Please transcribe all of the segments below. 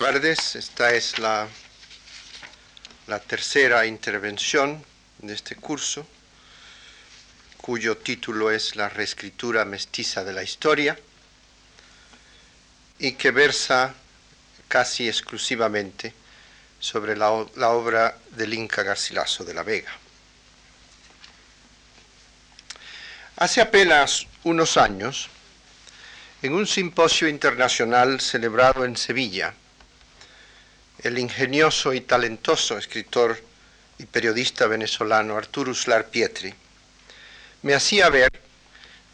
tardes, esta es la, la tercera intervención de este curso, cuyo título es La reescritura mestiza de la historia y que versa casi exclusivamente sobre la, la obra del Inca Garcilaso de la Vega. Hace apenas unos años, en un simposio internacional celebrado en Sevilla, el ingenioso y talentoso escritor y periodista venezolano Arturo Uslar Pietri, me hacía ver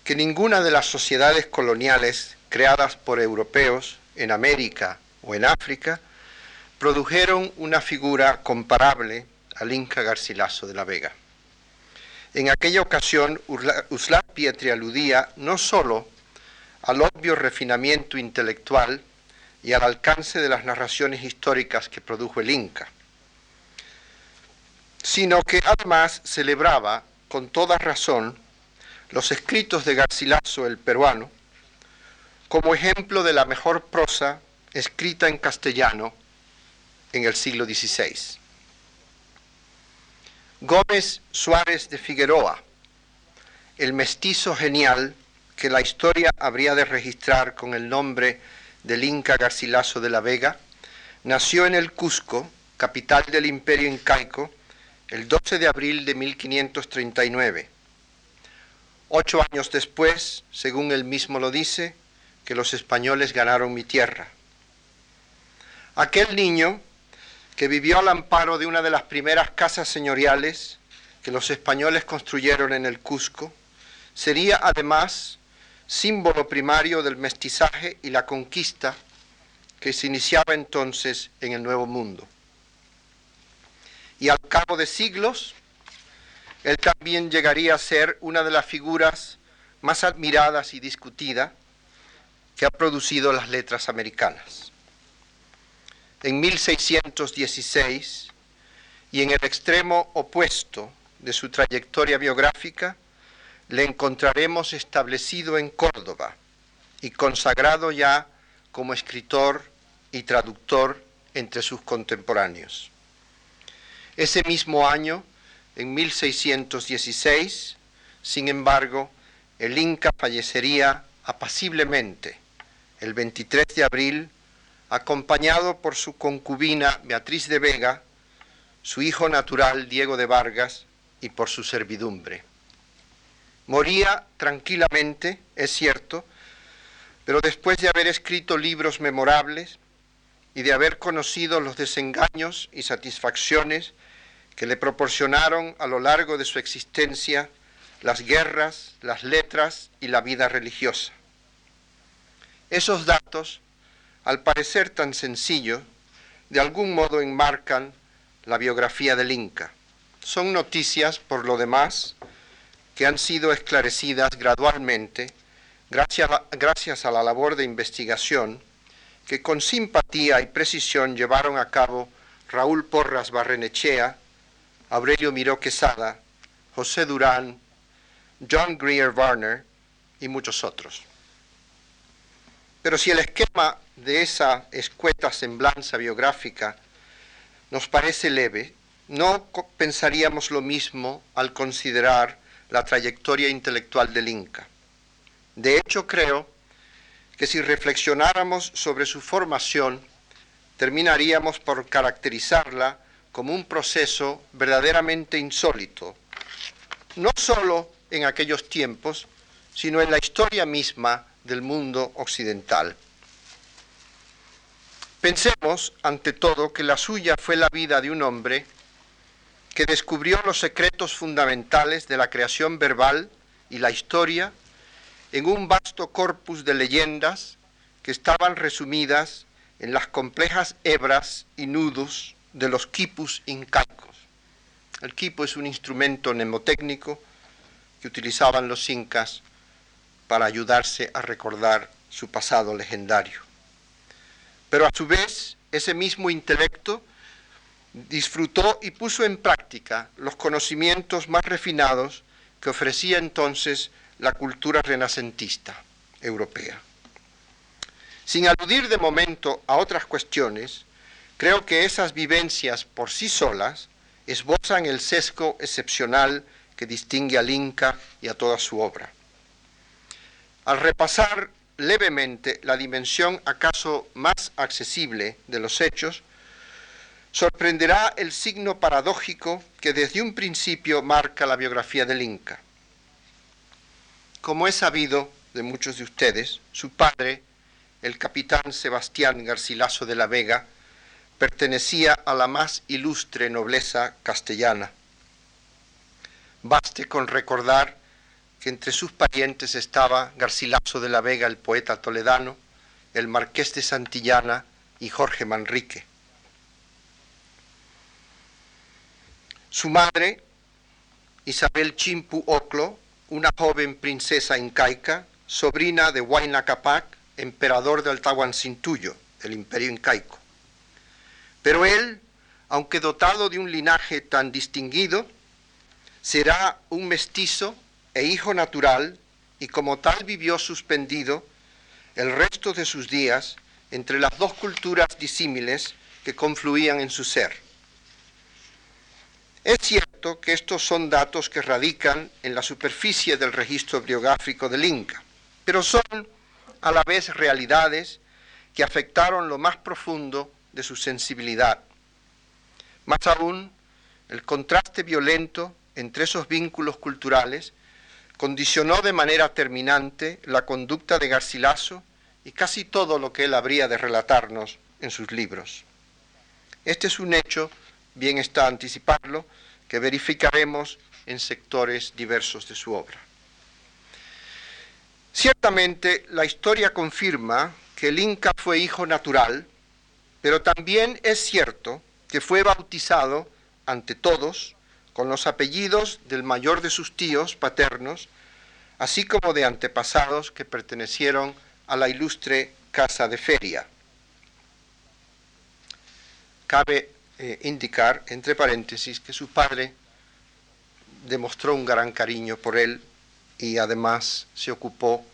que ninguna de las sociedades coloniales creadas por europeos en América o en África produjeron una figura comparable al Inca Garcilaso de la Vega. En aquella ocasión, Uslar Pietri aludía no sólo al obvio refinamiento intelectual y al alcance de las narraciones históricas que produjo el Inca, sino que además celebraba con toda razón los escritos de Garcilaso el peruano como ejemplo de la mejor prosa escrita en castellano en el siglo XVI. Gómez Suárez de Figueroa, el mestizo genial que la historia habría de registrar con el nombre del Inca Garcilaso de la Vega, nació en el Cusco, capital del imperio incaico, el 12 de abril de 1539. Ocho años después, según él mismo lo dice, que los españoles ganaron mi tierra. Aquel niño que vivió al amparo de una de las primeras casas señoriales que los españoles construyeron en el Cusco, sería además símbolo primario del mestizaje y la conquista que se iniciaba entonces en el Nuevo Mundo. Y al cabo de siglos, él también llegaría a ser una de las figuras más admiradas y discutidas que ha producido las letras americanas. En 1616, y en el extremo opuesto de su trayectoria biográfica, le encontraremos establecido en Córdoba y consagrado ya como escritor y traductor entre sus contemporáneos. Ese mismo año, en 1616, sin embargo, el Inca fallecería apaciblemente el 23 de abril, acompañado por su concubina Beatriz de Vega, su hijo natural Diego de Vargas y por su servidumbre. Moría tranquilamente, es cierto, pero después de haber escrito libros memorables y de haber conocido los desengaños y satisfacciones que le proporcionaron a lo largo de su existencia las guerras, las letras y la vida religiosa. Esos datos, al parecer tan sencillos, de algún modo enmarcan la biografía del Inca. Son noticias, por lo demás, que han sido esclarecidas gradualmente gracias a, gracias a la labor de investigación que con simpatía y precisión llevaron a cabo Raúl Porras Barrenechea, Aurelio Miró Quesada, José Durán, John Greer Warner y muchos otros. Pero si el esquema de esa escueta semblanza biográfica nos parece leve, no pensaríamos lo mismo al considerar la trayectoria intelectual del Inca. De hecho, creo que si reflexionáramos sobre su formación, terminaríamos por caracterizarla como un proceso verdaderamente insólito, no sólo en aquellos tiempos, sino en la historia misma del mundo occidental. Pensemos, ante todo, que la suya fue la vida de un hombre que descubrió los secretos fundamentales de la creación verbal y la historia en un vasto corpus de leyendas que estaban resumidas en las complejas hebras y nudos de los quipus incaicos. El quipu es un instrumento mnemotécnico que utilizaban los incas para ayudarse a recordar su pasado legendario. Pero a su vez, ese mismo intelecto disfrutó y puso en práctica los conocimientos más refinados que ofrecía entonces la cultura renacentista europea. Sin aludir de momento a otras cuestiones, creo que esas vivencias por sí solas esbozan el sesgo excepcional que distingue al Inca y a toda su obra. Al repasar levemente la dimensión acaso más accesible de los hechos, sorprenderá el signo paradójico que desde un principio marca la biografía del Inca. Como es sabido de muchos de ustedes, su padre, el capitán Sebastián Garcilaso de la Vega, pertenecía a la más ilustre nobleza castellana. Baste con recordar que entre sus parientes estaba Garcilaso de la Vega, el poeta toledano, el marqués de Santillana y Jorge Manrique. Su madre, Isabel Chimpu Oclo, una joven princesa incaica, sobrina de Huayna Capac, emperador del Tahuancintuyo, el imperio incaico. Pero él, aunque dotado de un linaje tan distinguido, será un mestizo e hijo natural y como tal vivió suspendido el resto de sus días entre las dos culturas disímiles que confluían en su ser. Es cierto que estos son datos que radican en la superficie del registro biográfico del Inca, pero son a la vez realidades que afectaron lo más profundo de su sensibilidad. Más aún, el contraste violento entre esos vínculos culturales condicionó de manera terminante la conducta de Garcilaso y casi todo lo que él habría de relatarnos en sus libros. Este es un hecho, bien está anticiparlo, que verificaremos en sectores diversos de su obra. Ciertamente la historia confirma que el Inca fue hijo natural, pero también es cierto que fue bautizado ante todos con los apellidos del mayor de sus tíos paternos, así como de antepasados que pertenecieron a la ilustre Casa de Feria. Cabe eh, indicar, entre paréntesis, que su padre demostró un gran cariño por él y además se ocupó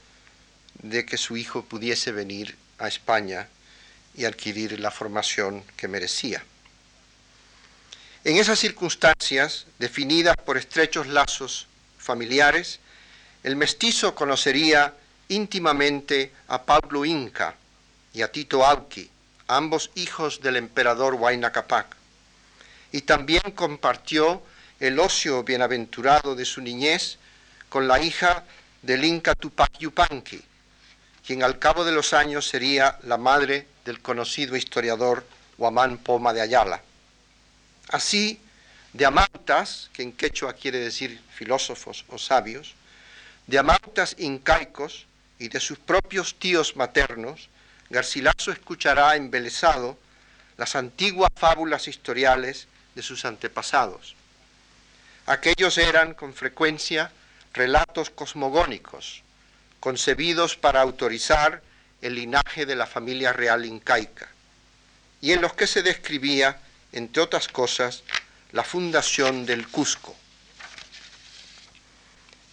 de que su hijo pudiese venir a España y adquirir la formación que merecía. En esas circunstancias, definidas por estrechos lazos familiares, el mestizo conocería íntimamente a Pablo Inca y a Tito Auqui, ambos hijos del emperador Huayna Capac, y también compartió el ocio bienaventurado de su niñez con la hija del Inca Tupac Yupanqui, quien al cabo de los años sería la madre del conocido historiador Huamán Poma de Ayala. Así, de amantas, que en quechua quiere decir filósofos o sabios, de amantas incaicos y de sus propios tíos maternos, Garcilaso escuchará embelesado las antiguas fábulas historiales de sus antepasados. Aquellos eran con frecuencia relatos cosmogónicos, concebidos para autorizar el linaje de la familia real incaica, y en los que se describía, entre otras cosas, la fundación del Cusco.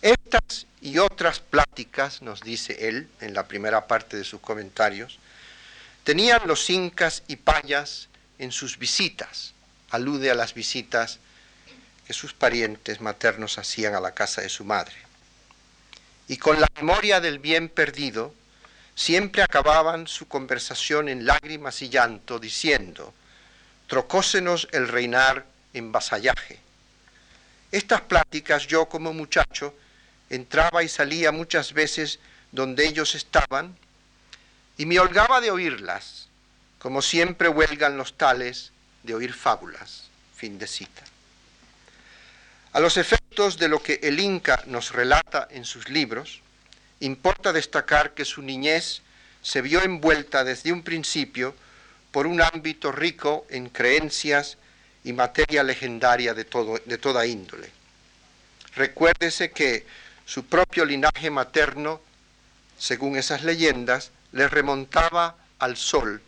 Estas y otras pláticas, nos dice él en la primera parte de sus comentarios, tenían los incas y payas en sus visitas, alude a las visitas que sus parientes maternos hacían a la casa de su madre. Y con la memoria del bien perdido, siempre acababan su conversación en lágrimas y llanto, diciendo, trocósenos el reinar en vasallaje. Estas pláticas yo como muchacho entraba y salía muchas veces donde ellos estaban y me holgaba de oírlas, como siempre huelgan los tales de oír fábulas. Fin de cita. A los efectos de lo que el Inca nos relata en sus libros, importa destacar que su niñez se vio envuelta desde un principio por un ámbito rico en creencias y materia legendaria de, todo, de toda índole. Recuérdese que su propio linaje materno, según esas leyendas, le remontaba al sol,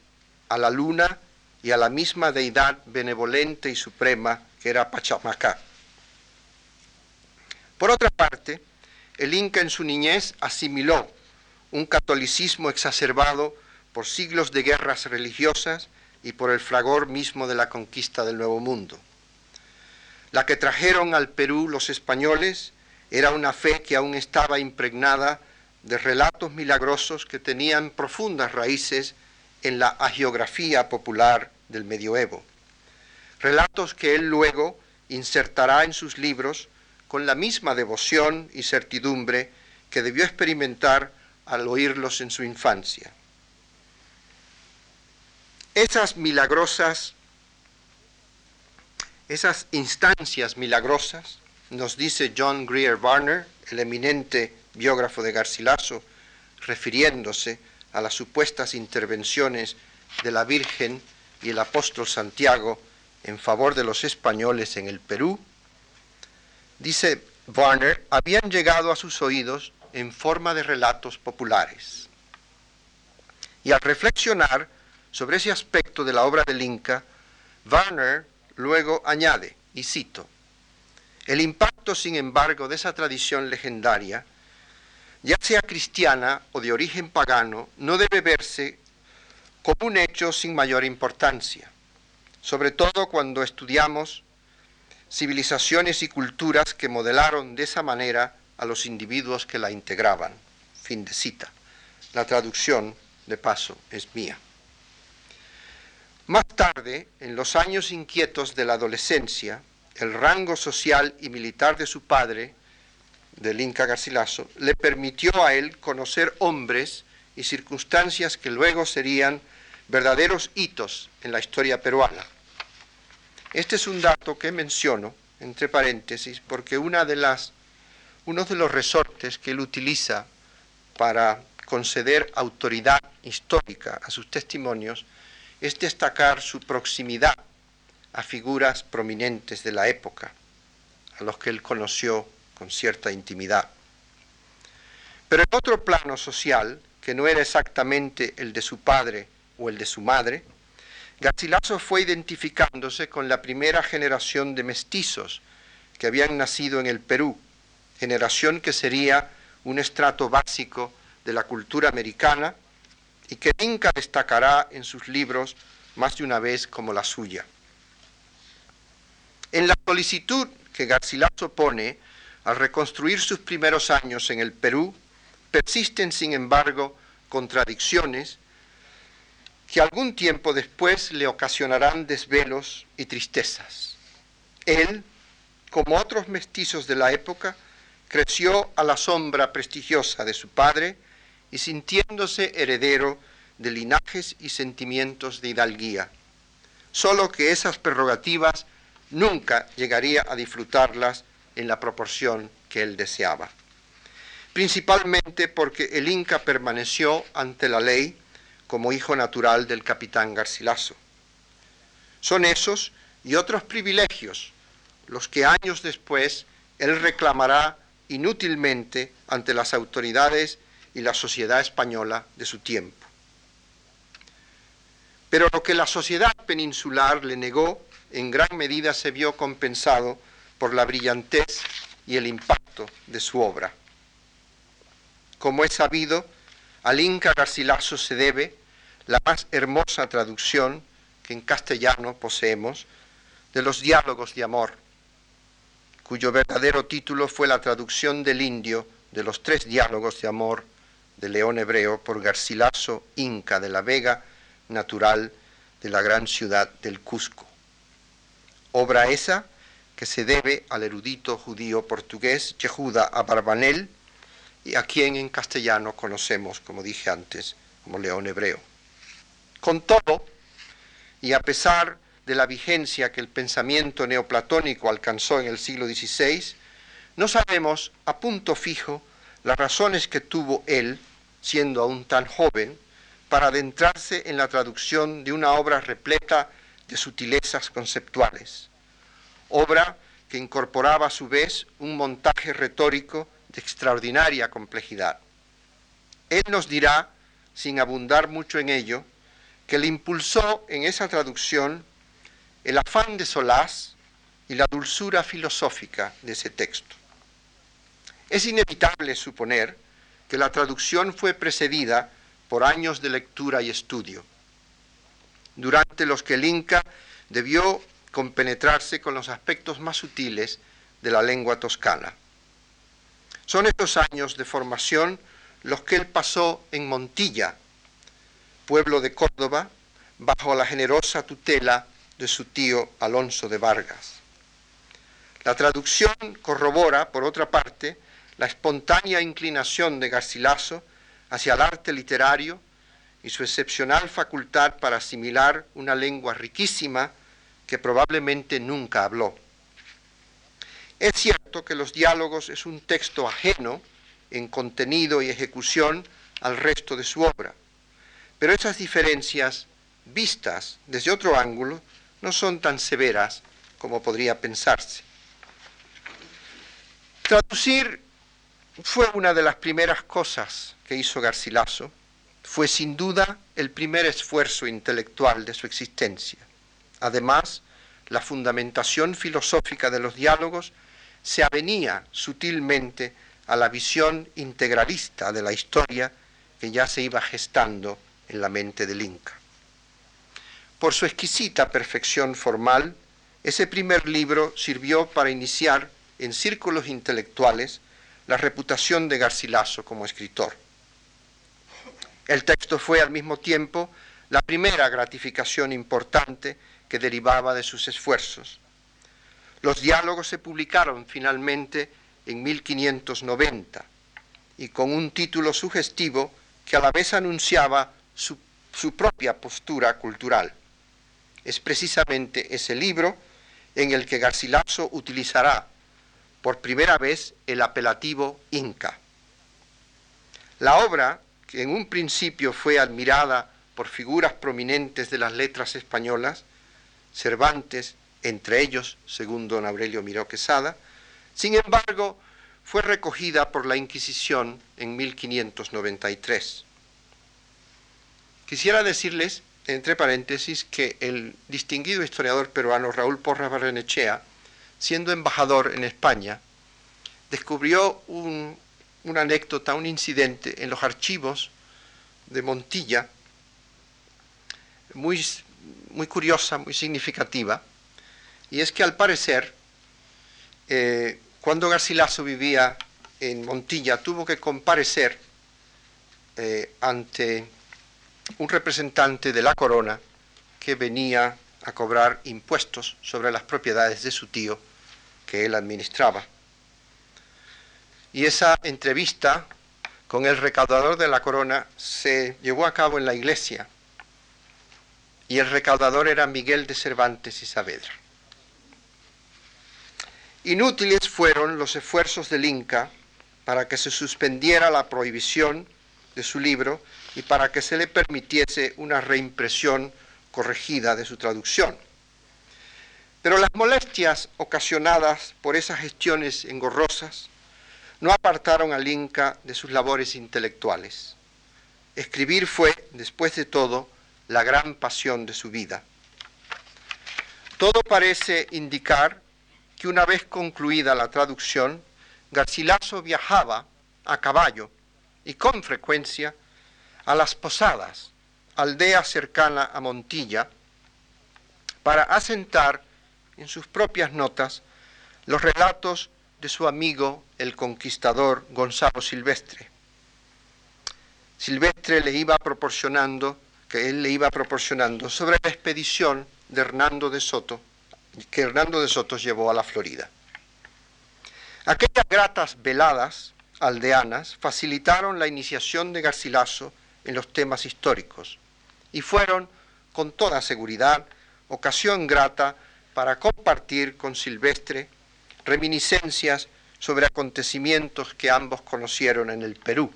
a la luna y a la misma deidad benevolente y suprema que era Pachamacá. Por otra parte, el Inca en su niñez asimiló un catolicismo exacerbado por siglos de guerras religiosas y por el fragor mismo de la conquista del Nuevo Mundo. La que trajeron al Perú los españoles era una fe que aún estaba impregnada de relatos milagrosos que tenían profundas raíces en la agiografía popular del medioevo. Relatos que él luego insertará en sus libros con la misma devoción y certidumbre que debió experimentar al oírlos en su infancia. Esas milagrosas, esas instancias milagrosas, nos dice John Greer Barner, el eminente biógrafo de Garcilaso, refiriéndose a las supuestas intervenciones de la Virgen y el apóstol Santiago en favor de los españoles en el Perú, dice Warner, habían llegado a sus oídos en forma de relatos populares. Y al reflexionar sobre ese aspecto de la obra del Inca, Warner luego añade, y cito, el impacto, sin embargo, de esa tradición legendaria, ya sea cristiana o de origen pagano, no debe verse como un hecho sin mayor importancia, sobre todo cuando estudiamos civilizaciones y culturas que modelaron de esa manera a los individuos que la integraban. Fin de cita. La traducción, de paso, es mía. Más tarde, en los años inquietos de la adolescencia, el rango social y militar de su padre, del Inca Garcilaso, le permitió a él conocer hombres y circunstancias que luego serían verdaderos hitos en la historia peruana. Este es un dato que menciono entre paréntesis porque una de las uno de los resortes que él utiliza para conceder autoridad histórica a sus testimonios es destacar su proximidad a figuras prominentes de la época, a los que él conoció con cierta intimidad. Pero en otro plano social, que no era exactamente el de su padre o el de su madre, Garcilaso fue identificándose con la primera generación de mestizos que habían nacido en el Perú, generación que sería un estrato básico de la cultura americana y que Inca destacará en sus libros más de una vez como la suya. En la solicitud que Garcilaso pone al reconstruir sus primeros años en el Perú, persisten sin embargo contradicciones que algún tiempo después le ocasionarán desvelos y tristezas. Él, como otros mestizos de la época, creció a la sombra prestigiosa de su padre y sintiéndose heredero de linajes y sentimientos de hidalguía, solo que esas prerrogativas nunca llegaría a disfrutarlas en la proporción que él deseaba. Principalmente porque el Inca permaneció ante la ley como hijo natural del capitán Garcilaso. Son esos y otros privilegios los que años después él reclamará inútilmente ante las autoridades y la sociedad española de su tiempo. Pero lo que la sociedad peninsular le negó en gran medida se vio compensado por la brillantez y el impacto de su obra. Como es sabido, al Inca Garcilaso se debe la más hermosa traducción que en castellano poseemos de los diálogos de amor cuyo verdadero título fue la traducción del indio de los tres diálogos de amor de León Hebreo por Garcilaso Inca de la Vega, natural de la gran ciudad del Cusco. Obra esa que se debe al erudito judío portugués Yehuda Abarbanel, y a quien en castellano conocemos, como dije antes, como León Hebreo. Con todo, y a pesar de la vigencia que el pensamiento neoplatónico alcanzó en el siglo XVI, no sabemos a punto fijo las razones que tuvo él, siendo aún tan joven, para adentrarse en la traducción de una obra repleta de sutilezas conceptuales, obra que incorporaba a su vez un montaje retórico de extraordinaria complejidad. Él nos dirá, sin abundar mucho en ello, que le impulsó en esa traducción el afán de solaz y la dulzura filosófica de ese texto. Es inevitable suponer que la traducción fue precedida por años de lectura y estudio, durante los que el Inca debió compenetrarse con los aspectos más sutiles de la lengua toscana. Son estos años de formación los que él pasó en Montilla, pueblo de Córdoba, bajo la generosa tutela de su tío Alonso de Vargas. La traducción corrobora, por otra parte, la espontánea inclinación de Garcilaso hacia el arte literario y su excepcional facultad para asimilar una lengua riquísima que probablemente nunca habló. Es cierto que los diálogos es un texto ajeno en contenido y ejecución al resto de su obra, pero esas diferencias, vistas desde otro ángulo, no son tan severas como podría pensarse. Traducir fue una de las primeras cosas que hizo Garcilaso, fue sin duda el primer esfuerzo intelectual de su existencia. Además, la fundamentación filosófica de los diálogos se avenía sutilmente a la visión integralista de la historia que ya se iba gestando en la mente del Inca. Por su exquisita perfección formal, ese primer libro sirvió para iniciar en círculos intelectuales la reputación de Garcilaso como escritor. El texto fue al mismo tiempo la primera gratificación importante que derivaba de sus esfuerzos. Los diálogos se publicaron finalmente en 1590 y con un título sugestivo que a la vez anunciaba su, su propia postura cultural. Es precisamente ese libro en el que Garcilaso utilizará por primera vez el apelativo Inca. La obra, que en un principio fue admirada por figuras prominentes de las letras españolas, Cervantes, entre ellos, según don Aurelio Miró Quesada, sin embargo, fue recogida por la Inquisición en 1593. Quisiera decirles, entre paréntesis, que el distinguido historiador peruano Raúl Porras Barrenechea siendo embajador en España, descubrió una anécdota, un incidente en los archivos de Montilla, muy, muy curiosa, muy significativa, y es que al parecer, eh, cuando Garcilaso vivía en Montilla, tuvo que comparecer eh, ante un representante de la corona que venía a cobrar impuestos sobre las propiedades de su tío que él administraba. Y esa entrevista con el recaudador de la corona se llevó a cabo en la iglesia. Y el recaudador era Miguel de Cervantes y Saavedra. Inútiles fueron los esfuerzos del Inca para que se suspendiera la prohibición de su libro y para que se le permitiese una reimpresión corregida de su traducción. Pero las molestias ocasionadas por esas gestiones engorrosas no apartaron al Inca de sus labores intelectuales. Escribir fue, después de todo, la gran pasión de su vida. Todo parece indicar que una vez concluida la traducción, Garcilaso viajaba a caballo y con frecuencia a las Posadas, aldea cercana a Montilla, para asentar en sus propias notas los relatos de su amigo el conquistador Gonzalo Silvestre. Silvestre le iba proporcionando, que él le iba proporcionando sobre la expedición de Hernando de Soto, que Hernando de Soto llevó a la Florida. Aquellas gratas veladas aldeanas facilitaron la iniciación de Garcilaso en los temas históricos y fueron, con toda seguridad, ocasión grata para compartir con Silvestre reminiscencias sobre acontecimientos que ambos conocieron en el Perú.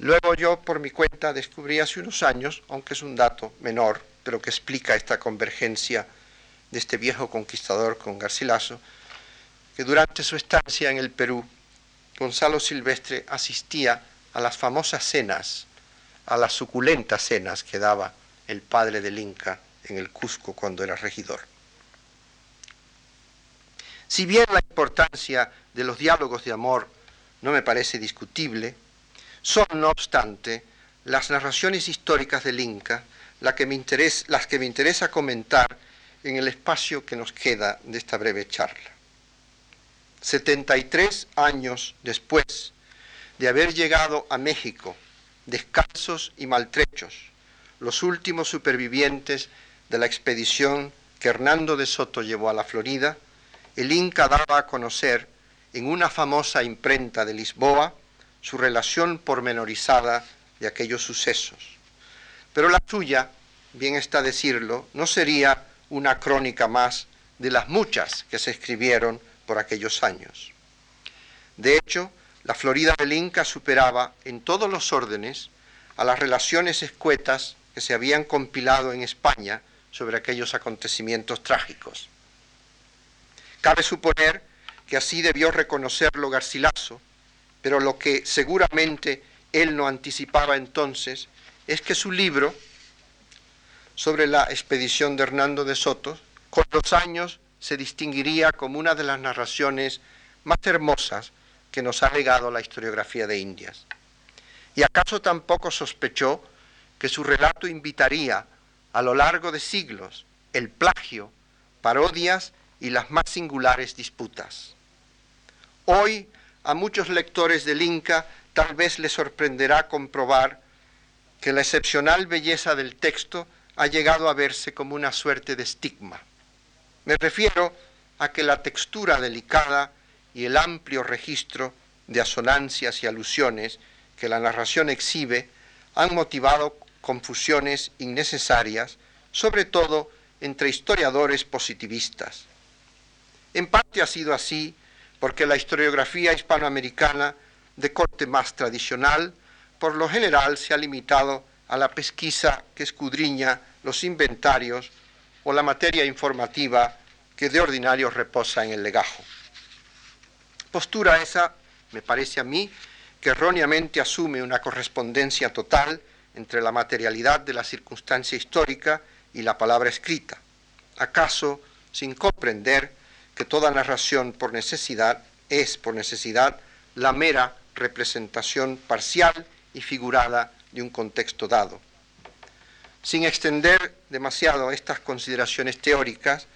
Luego yo por mi cuenta descubrí hace unos años, aunque es un dato menor, pero que explica esta convergencia de este viejo conquistador con Garcilaso, que durante su estancia en el Perú, Gonzalo Silvestre asistía a las famosas cenas, a las suculentas cenas que daba el padre del Inca en el Cusco cuando era regidor. Si bien la importancia de los diálogos de amor no me parece discutible, son no obstante las narraciones históricas del Inca, las que me interesa comentar en el espacio que nos queda de esta breve charla. 73 años después de haber llegado a México, descalzos y maltrechos, los últimos supervivientes de la expedición que Hernando de Soto llevó a la Florida, el Inca daba a conocer en una famosa imprenta de Lisboa su relación pormenorizada de aquellos sucesos. Pero la suya, bien está decirlo, no sería una crónica más de las muchas que se escribieron por aquellos años. De hecho, la Florida del Inca superaba en todos los órdenes a las relaciones escuetas que se habían compilado en España sobre aquellos acontecimientos trágicos. Cabe suponer que así debió reconocerlo Garcilaso, pero lo que seguramente él no anticipaba entonces es que su libro sobre la expedición de Hernando de Soto, con los años se distinguiría como una de las narraciones más hermosas que nos ha legado la historiografía de Indias. ¿Y acaso tampoco sospechó que su relato invitaría a lo largo de siglos el plagio, parodias y las más singulares disputas? Hoy a muchos lectores del Inca tal vez les sorprenderá comprobar que la excepcional belleza del texto ha llegado a verse como una suerte de estigma. Me refiero a que la textura delicada y el amplio registro de asonancias y alusiones que la narración exhibe han motivado confusiones innecesarias, sobre todo entre historiadores positivistas. En parte ha sido así porque la historiografía hispanoamericana de corte más tradicional, por lo general se ha limitado a la pesquisa que escudriña los inventarios o la materia informativa que de ordinario reposa en el legajo. Postura esa, me parece a mí, que erróneamente asume una correspondencia total entre la materialidad de la circunstancia histórica y la palabra escrita, acaso sin comprender que toda narración por necesidad es, por necesidad, la mera representación parcial y figurada de un contexto dado. Sin extender demasiado estas consideraciones teóricas,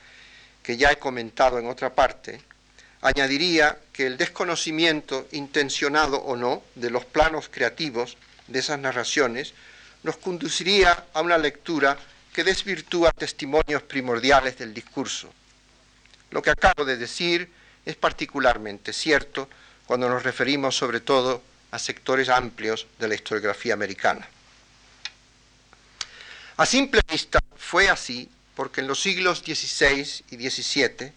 que ya he comentado en otra parte, añadiría que el desconocimiento, intencionado o no, de los planos creativos de esas narraciones nos conduciría a una lectura que desvirtúa testimonios primordiales del discurso. Lo que acabo de decir es particularmente cierto cuando nos referimos sobre todo a sectores amplios de la historiografía americana. A simple vista fue así porque en los siglos XVI y XVII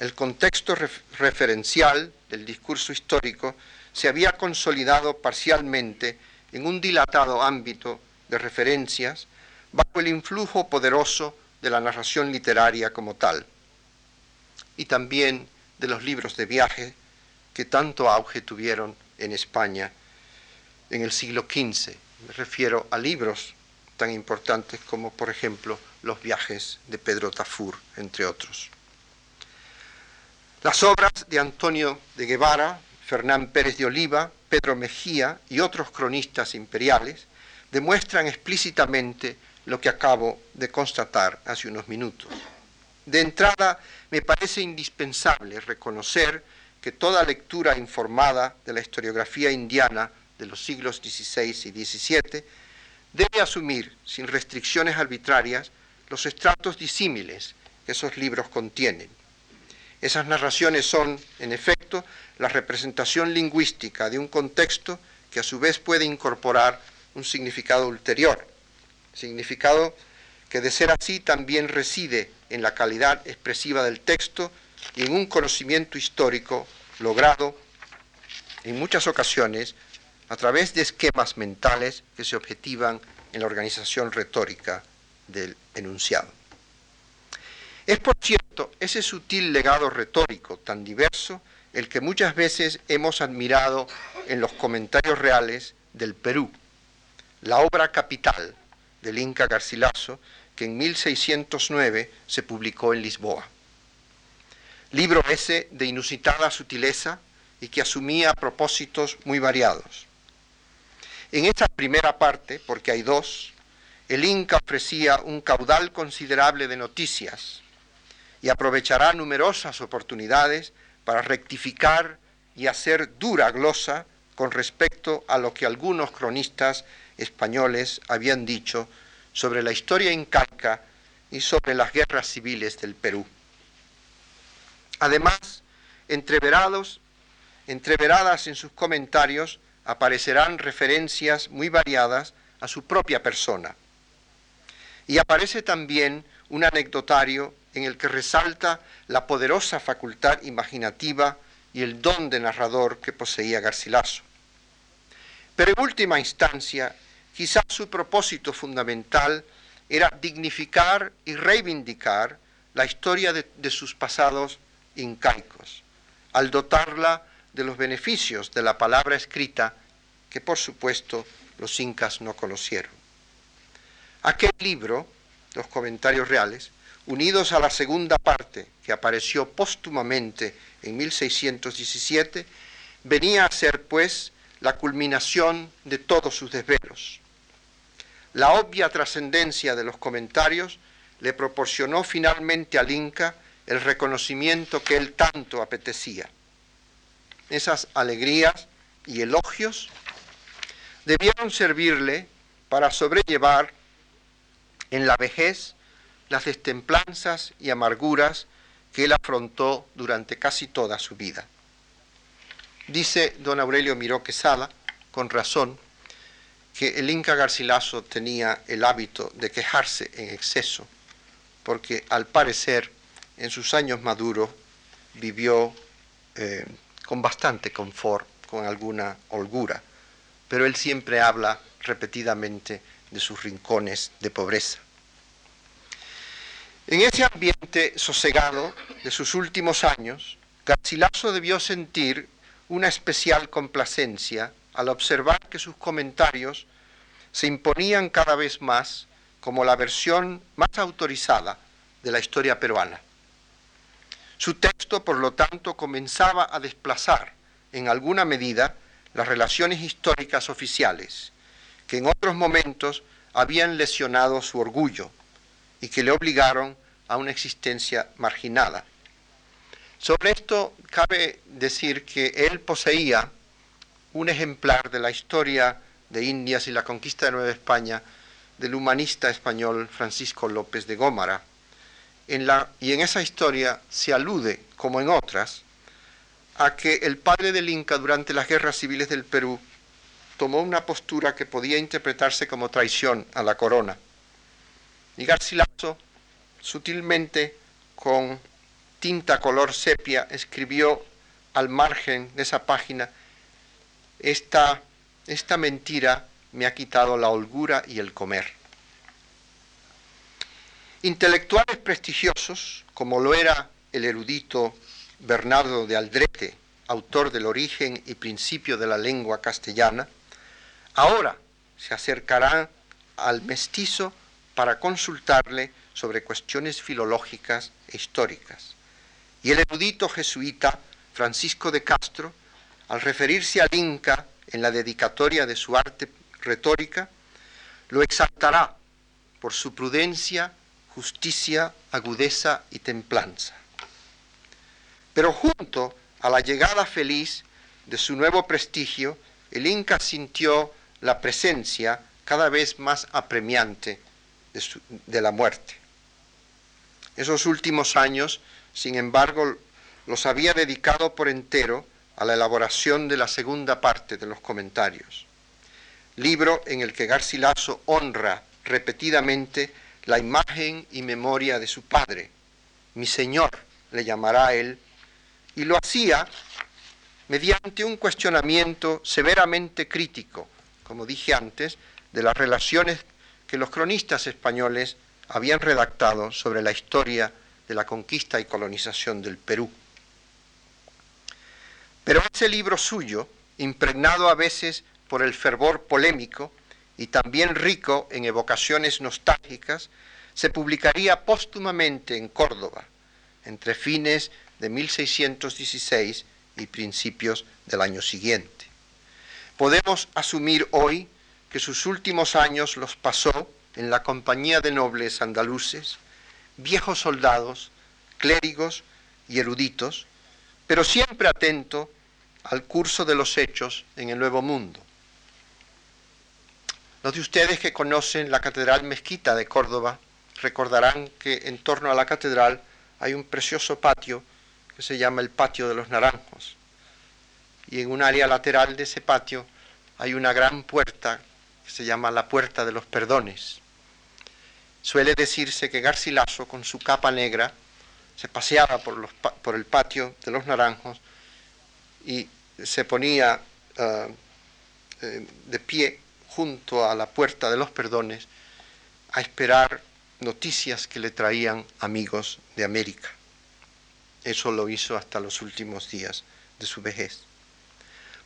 el contexto referencial del discurso histórico se había consolidado parcialmente en un dilatado ámbito de referencias bajo el influjo poderoso de la narración literaria como tal, y también de los libros de viaje que tanto auge tuvieron en España en el siglo XV. Me refiero a libros tan importantes como, por ejemplo, los viajes de Pedro Tafur, entre otros. Las obras de Antonio de Guevara, Fernán Pérez de Oliva, Pedro Mejía y otros cronistas imperiales demuestran explícitamente lo que acabo de constatar hace unos minutos. De entrada, me parece indispensable reconocer que toda lectura informada de la historiografía indiana de los siglos XVI y XVII debe asumir, sin restricciones arbitrarias, los estratos disímiles que esos libros contienen. Esas narraciones son, en efecto, la representación lingüística de un contexto que a su vez puede incorporar un significado ulterior, significado que de ser así también reside en la calidad expresiva del texto y en un conocimiento histórico logrado en muchas ocasiones a través de esquemas mentales que se objetivan en la organización retórica del enunciado. Es, por cierto, ese sutil legado retórico tan diverso el que muchas veces hemos admirado en los comentarios reales del Perú, la obra capital del Inca Garcilaso, que en 1609 se publicó en Lisboa. Libro ese de inusitada sutileza y que asumía propósitos muy variados. En esta primera parte, porque hay dos, el Inca ofrecía un caudal considerable de noticias y aprovechará numerosas oportunidades para rectificar y hacer dura glosa con respecto a lo que algunos cronistas españoles habían dicho sobre la historia incaica y sobre las guerras civiles del Perú. Además, entreverados, entreveradas en sus comentarios aparecerán referencias muy variadas a su propia persona. Y aparece también un anecdotario en el que resalta la poderosa facultad imaginativa y el don de narrador que poseía Garcilaso. Pero en última instancia, quizás su propósito fundamental era dignificar y reivindicar la historia de, sus pasados incaicos, al dotarla de los beneficios de la palabra escrita que por supuesto los incas no conocieron. Aquel libro, los comentarios reales, unidos a la segunda parte que apareció póstumamente en 1617, venía a ser pues la culminación de todos sus desvelos. La obvia trascendencia de los comentarios le proporcionó finalmente al Inca el reconocimiento que él tanto apetecía. Esas alegrías y elogios debieron servirle para sobrellevar en la vejez las destemplanzas y amarguras que él afrontó durante casi toda su vida. Dice don Aurelio Miró Quesada, con razón, que el Inca Garcilaso tenía el hábito de quejarse en exceso, porque al parecer en sus años maduros vivió eh, con bastante confort, con alguna holgura, pero él siempre habla repetidamente de sus rincones de pobreza. En ese ambiente sosegado de sus últimos años, Garcilaso debió sentir una especial complacencia al observar que sus comentarios se imponían cada vez más como la versión más autorizada de la historia peruana. Su texto, por lo tanto, comenzaba a desplazar en alguna medida las relaciones históricas oficiales, que en otros momentos habían lesionado su orgullo y que le obligaron a una existencia marginada. Sobre esto cabe decir que él poseía un ejemplar de la historia de Indias y la conquista de Nueva España del humanista español Francisco López de Gómara. En la, y en esa historia se alude, como en otras, a que el padre del Inca durante las guerras civiles del Perú tomó una postura que podía interpretarse como traición a la corona. Y Garcilaso, sutilmente, con tinta color sepia, escribió al margen de esa página, esta, esta mentira me ha quitado la holgura y el comer. Intelectuales prestigiosos, como lo era el erudito Bernardo de Aldrete, autor del origen y principio de la lengua castellana, ahora se acercará al mestizo para consultarle sobre cuestiones filológicas e históricas. Y el erudito jesuita Francisco de Castro, al referirse al Inca en la dedicatoria de su arte retórica, lo exaltará por su prudencia, justicia, agudeza y templanza. Pero junto a la llegada feliz de su nuevo prestigio, el Inca sintió la presencia cada vez más apremiante de, de, la muerte. Esos últimos años, sin embargo, los había dedicado por entero a la elaboración de la segunda parte de los comentarios, libro en el que Garcilaso honra repetidamente la imagen y memoria de su padre. Mi Señor le llamará a él y lo hacía mediante un cuestionamiento severamente crítico, como dije antes, de las relaciones que los cronistas españoles habían redactado sobre la historia de la conquista y colonización del Perú. Pero ese libro suyo, impregnado a veces por el fervor polémico y también rico en evocaciones nostálgicas, se publicaría póstumamente en Córdoba, entre fines de 1616 y principios del año siguiente. Podemos asumir hoy que sus últimos años los pasó en la compañía de nobles andaluces, viejos soldados, clérigos y eruditos, pero siempre atento al curso de los hechos en el Nuevo Mundo. Los de ustedes que conocen la Catedral Mezquita de Córdoba recordarán que en torno a la catedral hay un precioso patio que se llama el Patio de los Naranjos. Y en un área lateral de ese patio hay una gran puerta que se llama la Puerta de los Perdones. Suele decirse que Garcilaso, con su capa negra, se paseaba por, los, por el patio de los Naranjos y se ponía ah, eh, de pie junto a la Puerta de los Perdones a esperar noticias que le traían amigos de América. Eso lo hizo hasta los últimos días de su vejez.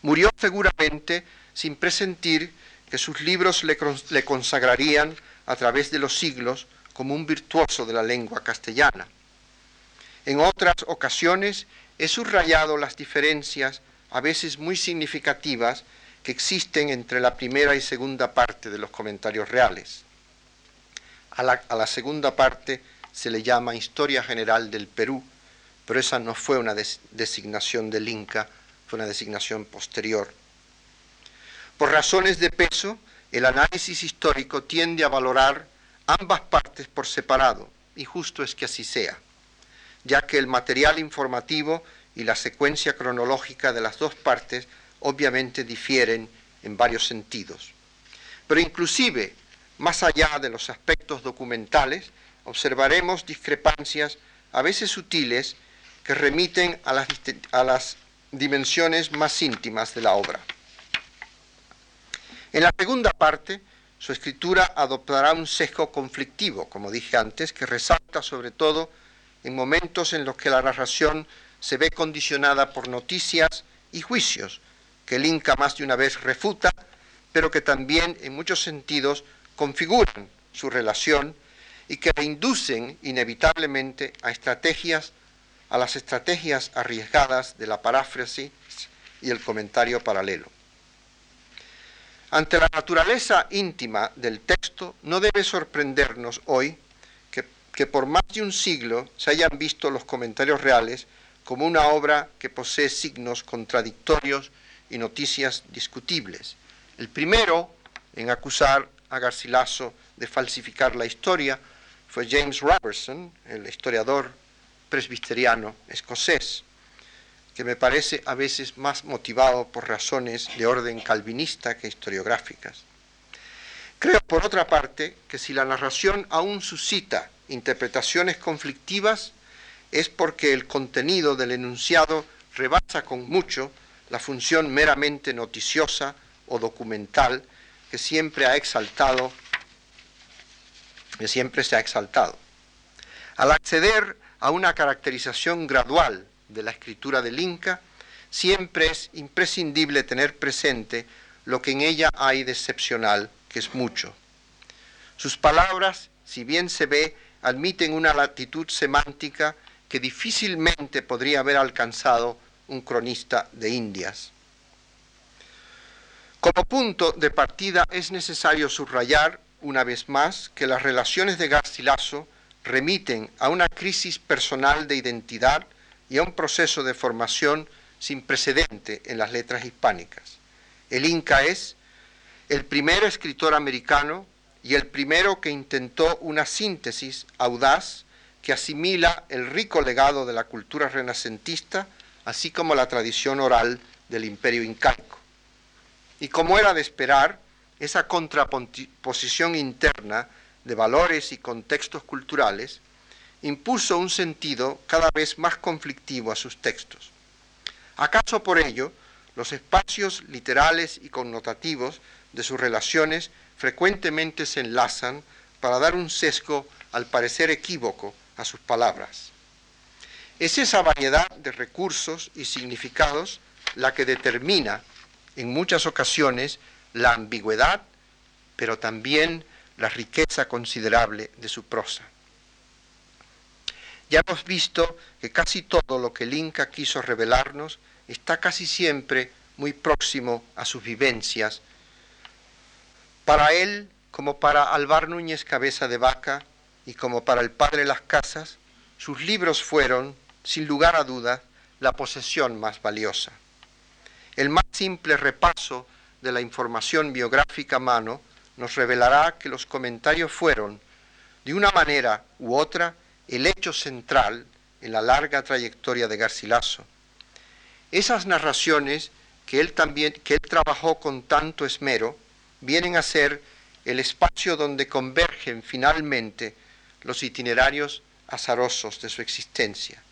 Murió seguramente sin presentir que sus libros le, le consagrarían a través de los siglos como un virtuoso de la lengua castellana. En otras ocasiones he subrayado las diferencias, a veces muy significativas, que existen entre la primera y segunda parte de los comentarios reales. A la, segunda parte se le llama Historia General del Perú, pero esa no fue una designación del Inca, fue una designación posterior. Por razones de peso, el análisis histórico tiende a valorar ambas partes por separado, y justo es que así sea, ya que el material informativo y la secuencia cronológica de las dos partes obviamente difieren en varios sentidos. Pero inclusive más allá de los aspectos documentales, observaremos discrepancias a veces sutiles que remiten a las, a las dimensiones más íntimas de la obra. En la segunda parte, su escritura adoptará un sesgo conflictivo, como dije antes, que resalta sobre todo en momentos en los que la narración se ve condicionada por noticias y juicios que el más de una vez refuta, pero que también en muchos sentidos configuran su relación y que inducen inevitablemente a estrategias, a las estrategias arriesgadas de la paráfrasis y el comentario paralelo. Ante la naturaleza íntima del texto, no debe sorprendernos hoy que, por más de un siglo se hayan visto los comentarios reales como una obra que posee signos contradictorios y noticias discutibles. El primero en acusar a Garcilaso de falsificar la historia fue James Robertson, el historiador presbiteriano escocés, que me parece a veces más motivado por razones de orden calvinista que historiográficas. Creo, por otra parte, que si la narración aún suscita interpretaciones conflictivas, es porque el contenido del enunciado rebasa con mucho la función meramente noticiosa o documental que siempre ha exaltado, que siempre se ha exaltado. Al acceder a una caracterización gradual de la escritura del Inca, siempre es imprescindible tener presente lo que en ella hay de excepcional, que es mucho. Sus palabras, si bien se ve, admiten una latitud semántica que difícilmente podría haber alcanzado un cronista de Indias. Como punto de partida es necesario subrayar una vez más que las relaciones de Garcilaso remiten a una crisis personal de identidad y a un proceso de formación sin precedente en las letras hispánicas. El Inca es el primer escritor americano y el primero que intentó una síntesis audaz que asimila el rico legado de la cultura renacentista, así como la tradición oral del imperio incaico. Y como era de esperar, esa contraposición interna de valores y contextos culturales impuso un sentido cada vez más conflictivo a sus textos. ¿Acaso por ello los espacios literales y connotativos de sus relaciones frecuentemente se enlazan para dar un sesgo al parecer equívoco a sus palabras? Es esa variedad de recursos y significados la que determina en muchas ocasiones la ambigüedad, pero también la riqueza considerable de su prosa. Ya hemos visto que casi todo lo que el Inca quiso revelarnos está casi siempre muy próximo a sus vivencias, Para él, como para Alvar Núñez Cabeza de Vaca y como para el padre Las Casas, sus libros fueron, sin lugar a dudas, la posesión más valiosa. El más simple repaso de la información biográfica a mano nos revelará que los comentarios fueron, de una manera u otra, el hecho central en la larga trayectoria de Garcilaso. Esas narraciones que él también que él trabajó con tanto esmero vienen a ser el espacio donde convergen finalmente los itinerarios azarosos de su existencia.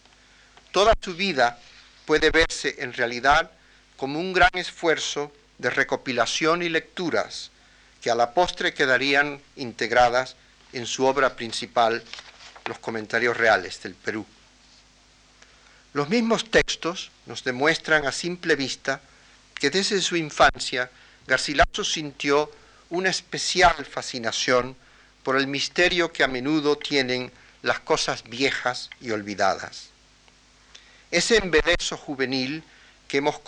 Toda su vida puede verse en realidad como un gran esfuerzo de recopilación y lecturas que a la postre quedarían integradas en su obra principal, Los Comentarios Reales del Perú. Los mismos textos nos demuestran a simple vista que desde su infancia Garcilaso sintió una especial fascinación por el misterio que a menudo tienen las cosas viejas y olvidadas. Ese embelezo juvenil que hemos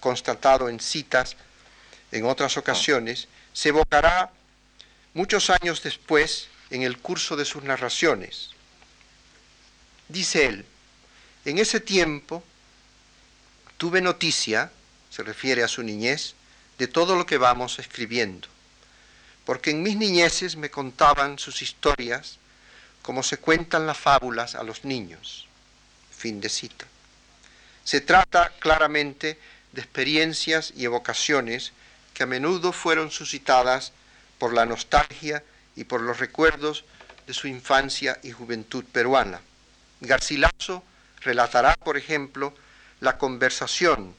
constatado en citas en otras ocasiones, se evocará muchos años después en el curso de sus narraciones. Dice él, en ese tiempo tuve noticia, se refiere a su niñez, de todo lo que vamos escribiendo, porque en mis niñeces me contaban sus historias como se cuentan las fábulas a los niños. Fin de cita. Se trata claramente de experiencias y evocaciones que a menudo fueron suscitadas por la nostalgia y por los recuerdos de su infancia y juventud peruana. Garcilaso relatará, por ejemplo, la conversación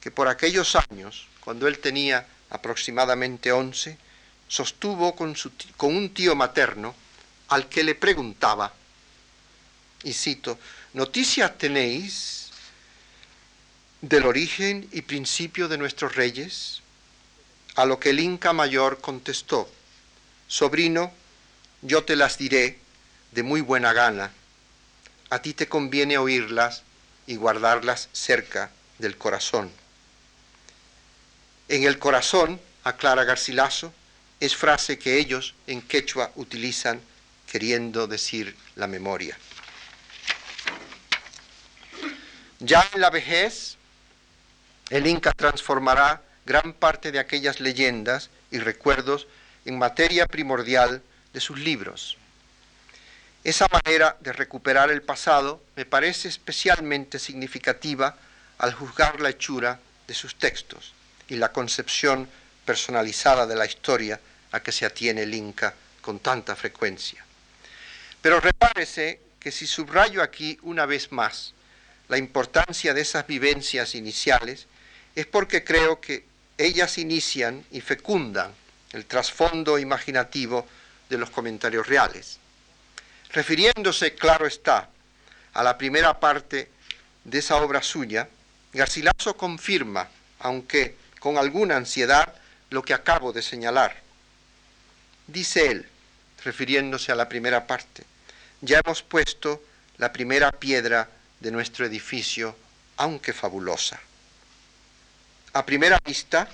que por aquellos años, cuando él tenía aproximadamente once, sostuvo con, con un tío materno al que le preguntaba, y cito, ¿noticias tenéis del origen y principio de nuestros reyes? A lo que el Inca mayor contestó, Sobrino, yo te las diré de muy buena gana. A ti te conviene oírlas y guardarlas cerca del corazón. En el corazón, aclara Garcilaso, es frase que ellos en quechua utilizan queriendo decir la memoria. Ya en la vejez, el Inca transformará gran parte de aquellas leyendas y recuerdos en materia primordial de sus libros. Esa manera de recuperar el pasado me parece especialmente significativa al juzgar la hechura de sus textos y la concepción personalizada de la historia a que se atiene el Inca con tanta frecuencia. Pero repárese que si subrayo aquí una vez más la importancia de esas vivencias iniciales, es porque creo que ellas inician y fecundan el trasfondo imaginativo de los comentarios reales. Refiriéndose, claro está, a la primera parte de esa obra suya, Garcilaso confirma, aunque con alguna ansiedad, lo que acabo de señalar. Dice él, refiriéndose a la primera parte, ya hemos puesto la primera piedra de nuestro edificio, aunque fabulosa. A primera vista,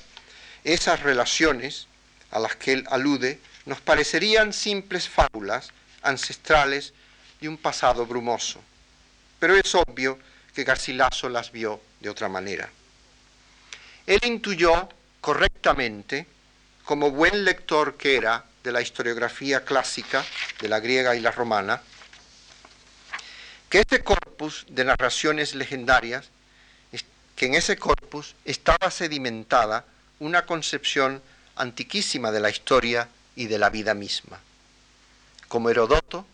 esas relaciones a las que él alude nos parecerían simples fábulas ancestrales de un pasado brumoso, pero es obvio que Garcilaso las vio de otra manera. Él intuyó correctamente, como buen lector que era de la historiografía clásica, de la griega y la romana, que este corpus de narraciones legendarias que en ese corpus estaba sedimentada una concepción antiquísima de la historia y de la vida misma. Como Herodoto,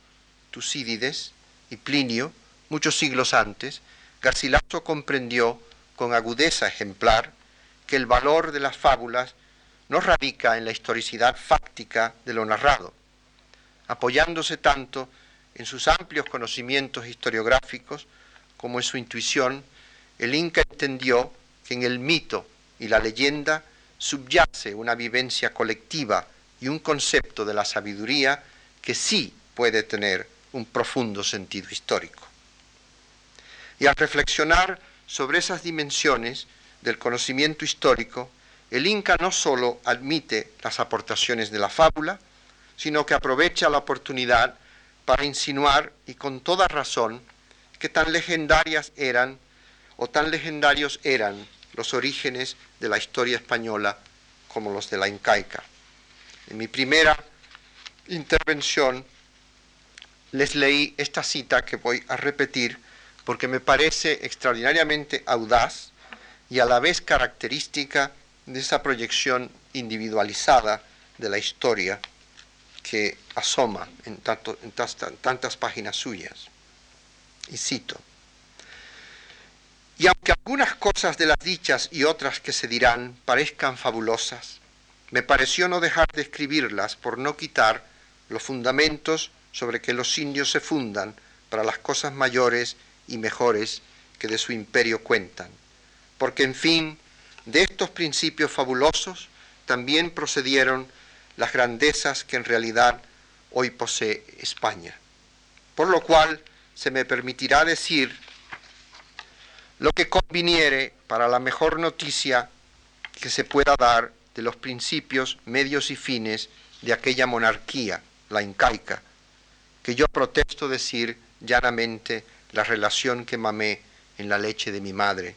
Tucídides y Plinio, muchos siglos antes, Garcilaso comprendió con agudeza ejemplar que el valor de las fábulas no radica en la historicidad fáctica de lo narrado, apoyándose tanto en sus amplios conocimientos historiográficos como en su intuición el Inca entendió que en el mito y la leyenda subyace una vivencia colectiva y un concepto de la sabiduría que sí puede tener un profundo sentido histórico. Y al reflexionar sobre esas dimensiones del conocimiento histórico, el Inca no solo admite las aportaciones de la fábula, sino que aprovecha la oportunidad para insinuar, y con toda razón, que tan legendarias eran o tan legendarios eran los orígenes de la historia española como los de la incaica. En mi primera intervención les leí esta cita que voy a repetir porque me parece extraordinariamente audaz y a la vez característica de esa proyección individualizada de la historia que asoma en, tantas páginas suyas. Y cito, y aunque algunas cosas de las dichas y otras que se dirán parezcan fabulosas, me pareció no dejar de escribirlas por no quitar los fundamentos sobre que los indios se fundan para las cosas mayores y mejores que de su imperio cuentan. Porque, en fin, de estos principios fabulosos también procedieron las grandezas que en realidad hoy posee España. Por lo cual se me permitirá decir lo que conviniere para la mejor noticia que se pueda dar de los principios, medios y fines de aquella monarquía, la incaica, que yo protesto decir llanamente la relación que mamé en la leche de mi madre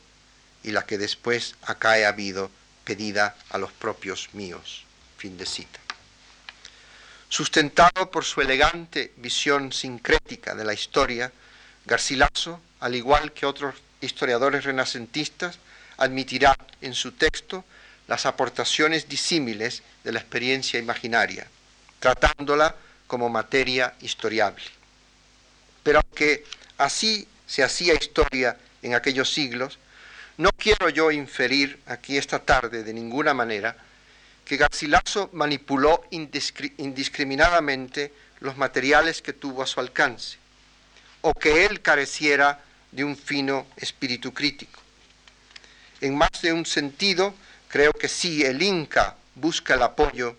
y la que después acá he habido pedida a los propios míos. Fin de cita. Sustentado por su elegante visión sincrética de la historia, Garcilaso, al igual que otros historiadores renacentistas, admitirá en su texto las aportaciones disímiles de la experiencia imaginaria, tratándola como materia historiable. Pero aunque así se hacía historia en aquellos siglos, no quiero yo inferir aquí esta tarde de ninguna manera que Garcilaso manipuló indiscriminadamente los materiales que tuvo a su alcance, o que él careciera de un fino espíritu crítico. En más de un sentido, creo que sí, el Inca busca el apoyo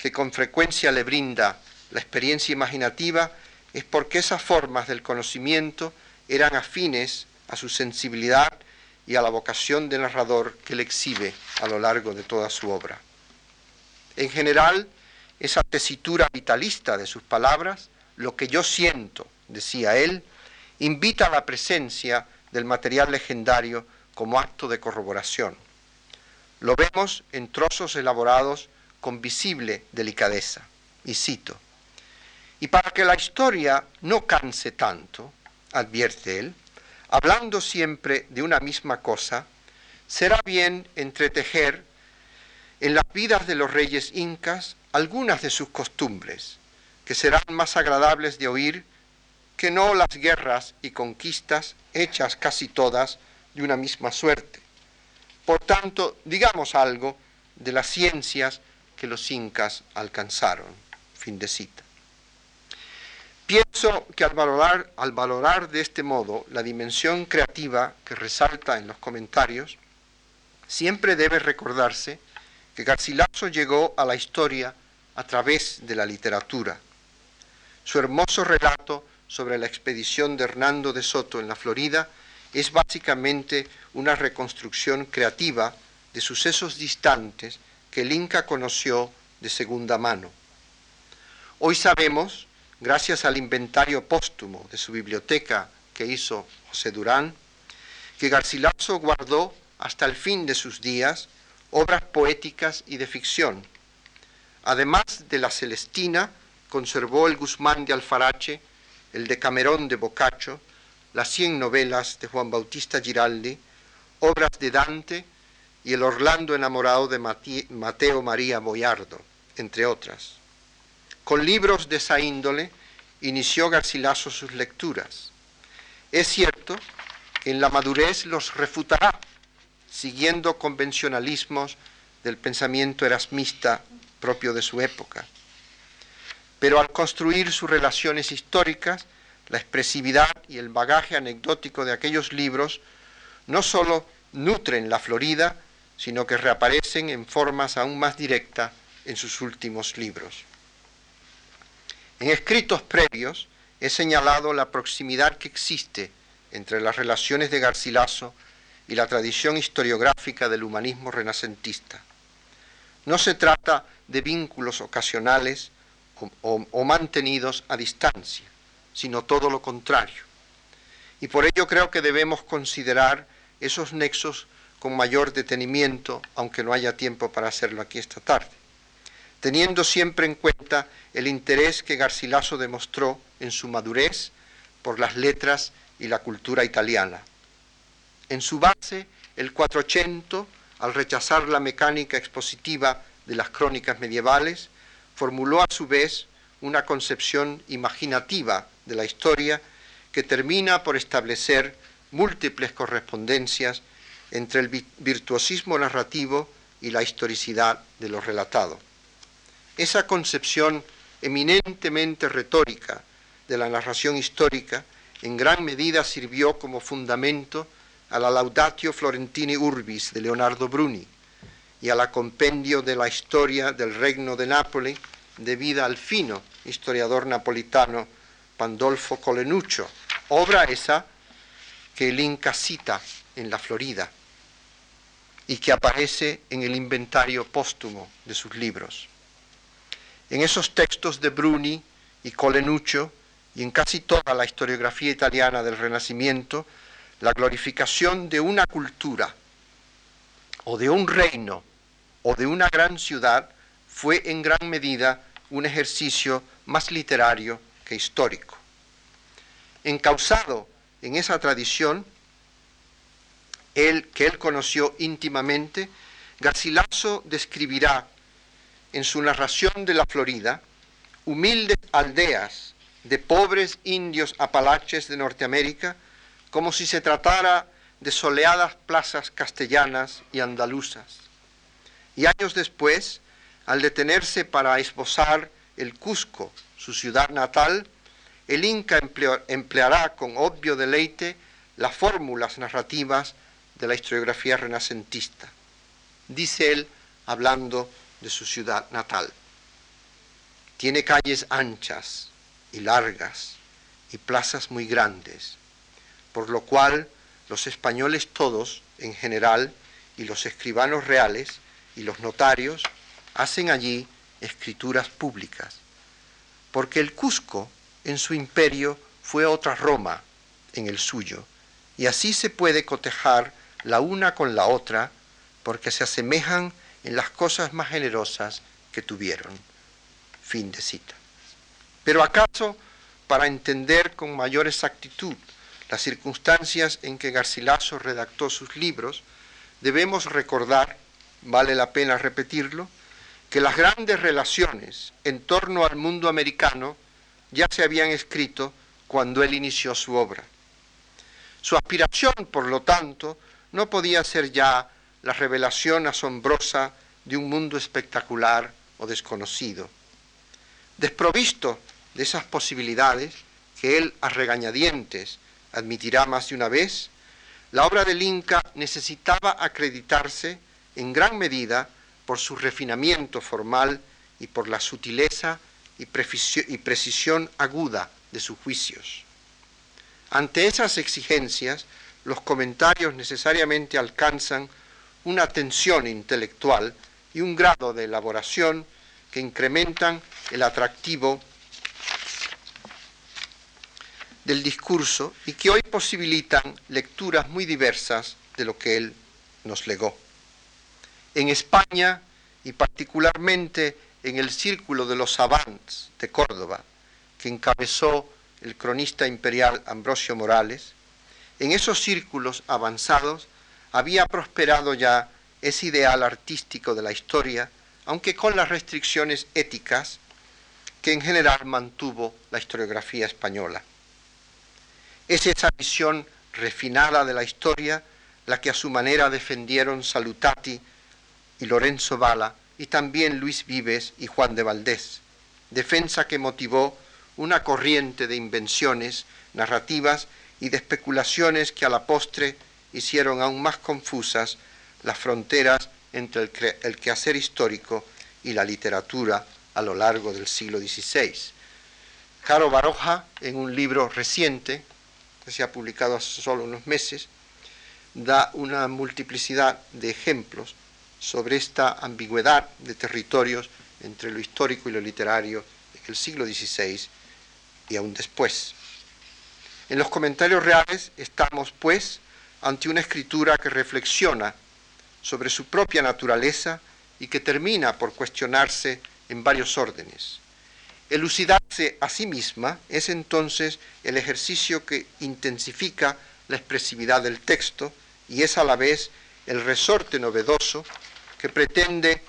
que con frecuencia le brinda la experiencia imaginativa, es porque esas formas del conocimiento eran afines a su sensibilidad y a la vocación de narrador que le exhibe a lo largo de toda su obra. En general, esa tesitura vitalista de sus palabras, lo que yo siento, decía él, invita a la presencia del material legendario como acto de corroboración. Lo vemos en trozos elaborados con visible delicadeza. Y cito, y para que la historia no canse tanto, advierte él, hablando siempre de una misma cosa, será bien entretejer en las vidas de los reyes incas algunas de sus costumbres, que serán más agradables de oír que no las guerras y conquistas hechas casi todas de una misma suerte. Por tanto, digamos algo de las ciencias que los incas alcanzaron. Fin de cita. Pienso que al valorar, al valorar de este modo la dimensión creativa que resalta en los comentarios, siempre debe recordarse que Garcilaso llegó a la historia a través de la literatura. Su hermoso relato sobre la expedición de Hernando de Soto en la Florida es básicamente una reconstrucción creativa de sucesos distantes que el Inca conoció de segunda mano. Hoy sabemos gracias al inventario póstumo de su biblioteca que hizo José Durán, que Garcilaso guardó hasta el fin de sus días obras poéticas y de ficción. Además de la Celestina, conservó el Guzmán de Alfarache, el Decamerón de Boccaccio, las cien novelas de Juan Bautista Giraldi, obras de Dante y el Orlando enamorado de Mateo María Boyardo, entre otras. Con libros de esa índole inició Garcilaso sus lecturas. Es cierto que en la madurez los refutará, siguiendo convencionalismos del pensamiento erasmista propio de su época. Pero al construir sus relaciones históricas, la expresividad y el bagaje anecdótico de aquellos libros no sólo nutren la Florida, sino que reaparecen en formas aún más directas en sus últimos libros. En escritos previos he señalado la proximidad que existe entre las relaciones de Garcilaso y la tradición historiográfica del humanismo renacentista. No se trata de vínculos ocasionales o, o mantenidos a distancia, sino todo lo contrario. Y por ello creo que debemos considerar esos nexos con mayor detenimiento, aunque no haya tiempo para hacerlo aquí esta tarde, teniendo siempre en cuenta el interés que Garcilaso demostró en su madurez por las letras y la cultura italiana. En su base, el 400, al rechazar la mecánica expositiva de las crónicas medievales, formuló a su vez una concepción imaginativa de la historia que termina por establecer múltiples correspondencias entre el virtuosismo narrativo y la historicidad de lo relatado. Esa concepción eminentemente retórica de la narración histórica en gran medida sirvió como fundamento a la Laudatio Florentini Urbis de Leonardo Bruni y a la compendio de la historia del Reino de Nápoles debida al fino historiador napolitano Pandolfo Colenuccio, obra esa que el Inca cita en la Florida y que aparece en el inventario póstumo de sus libros. En esos textos de Bruni y Colenuccio y en casi toda la historiografía italiana del Renacimiento, la glorificación de una cultura o de un reino o de una gran ciudad fue en gran medida un ejercicio más literario que histórico. Encausado en esa tradición, él, que él conoció íntimamente, Garcilaso describirá en su narración de la Florida humildes aldeas de pobres indios apalaches de Norteamérica, como si se tratara de soleadas plazas castellanas y andaluzas. Y años después, al detenerse para esbozar el Cusco, su ciudad natal, el Inca empleará con obvio deleite las fórmulas narrativas de la historiografía renacentista. Dice él, hablando de su ciudad natal. Tiene calles anchas y largas y plazas muy grandes, por lo cual los españoles todos, en general, y los escribanos reales y los notarios, hacen allí escrituras públicas, porque el Cusco en su imperio fue otra Roma en el suyo, y así se puede cotejar la una con la otra, porque se asemejan en las cosas más generosas que tuvieron. Fin de cita. Pero acaso, para entender con mayor exactitud las circunstancias en que Garcilaso redactó sus libros, debemos recordar, vale la pena repetirlo, que las grandes relaciones en torno al mundo americano ya se habían escrito cuando él inició su obra. Su aspiración, por lo tanto, no podía ser ya la revelación asombrosa de un mundo espectacular o desconocido. Desprovisto de esas posibilidades que él a regañadientes admitirá más de una vez, la obra del Inca necesitaba acreditarse en gran medida por su refinamiento formal y por la sutileza y, precisión aguda de sus juicios. Ante esas exigencias, los comentarios necesariamente alcanzan una tensión intelectual y un grado de elaboración que incrementan el atractivo del discurso y que hoy posibilitan lecturas muy diversas de lo que él nos legó. En España y particularmente en el círculo de los savants de Córdoba, que encabezó el cronista imperial Ambrosio Morales, en esos círculos avanzados había prosperado ya ese ideal artístico de la historia, aunque con las restricciones éticas que en general mantuvo la historiografía española. Es esa visión refinada de la historia la que a su manera defendieron Salutati y Lorenzo Bala y también Luis Vives y Juan de Valdés, defensa que motivó una corriente de invenciones narrativas y de especulaciones que a la postre hicieron aún más confusas las fronteras entre el, quehacer histórico y la literatura a lo largo del siglo XVI. Caro Baroja, en un libro reciente, que se ha publicado hace solo unos meses, da una multiplicidad de ejemplos sobre esta ambigüedad de territorios entre lo histórico y lo literario en el siglo XVI y aún después. En los comentarios reales estamos, pues, ante una escritura que reflexiona sobre su propia naturaleza y que termina por cuestionarse en varios órdenes. Elucidarse a sí misma es entonces el ejercicio que intensifica la expresividad del texto y es a la vez el resorte novedoso que pretende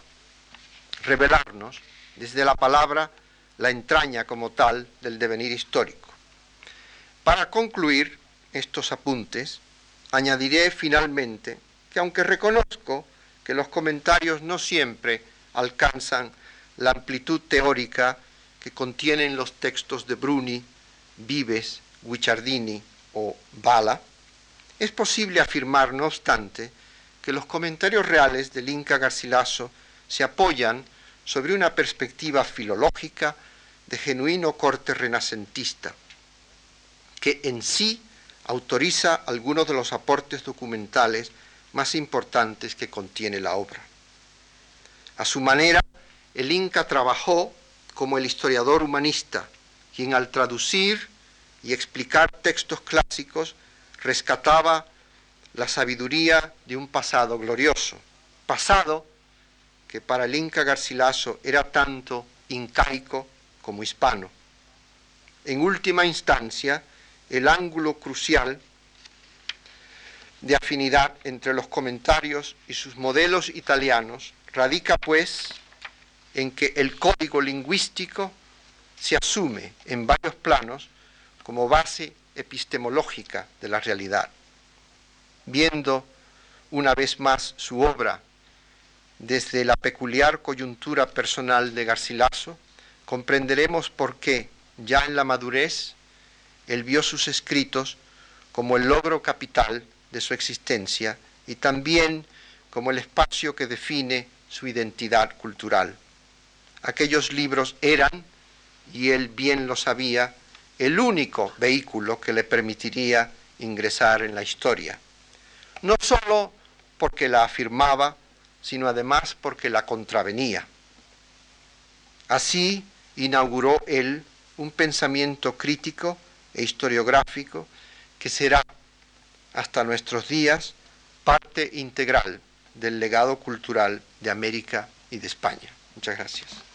revelarnos desde la palabra la entraña como tal del devenir histórico. Para concluir estos apuntes, añadiré finalmente que aunque reconozco que los comentarios no siempre alcanzan la amplitud teórica que contienen los textos de Bruni, Vives, Guicciardini o Bala, es posible afirmar, no obstante, que los comentarios reales del Inca Garcilaso se apoyan sobre una perspectiva filológica de genuino corte renacentista, que en sí autoriza algunos de los aportes documentales más importantes que contiene la obra. A su manera, el Inca trabajó como el historiador humanista, quien al traducir y explicar textos clásicos rescataba la sabiduría de un pasado glorioso, pasado que para el Inca Garcilaso era tanto incaico como hispano. En última instancia, el ángulo crucial de afinidad entre los comentarios y sus modelos italianos radica pues en que el código lingüístico se asume en varios planos como base epistemológica de la realidad. Viendo una vez más su obra desde la peculiar coyuntura personal de Garcilaso, comprenderemos por qué, ya en la madurez, él vio sus escritos como el logro capital de su existencia y también como el espacio que define su identidad cultural. Aquellos libros eran, y él bien lo sabía, el único vehículo que le permitiría ingresar en la historia. No sólo porque la afirmaba, sino además porque la contravenía. Así inauguró él un pensamiento crítico e historiográfico que será hasta nuestros días parte integral del legado cultural de América y de España. Muchas gracias.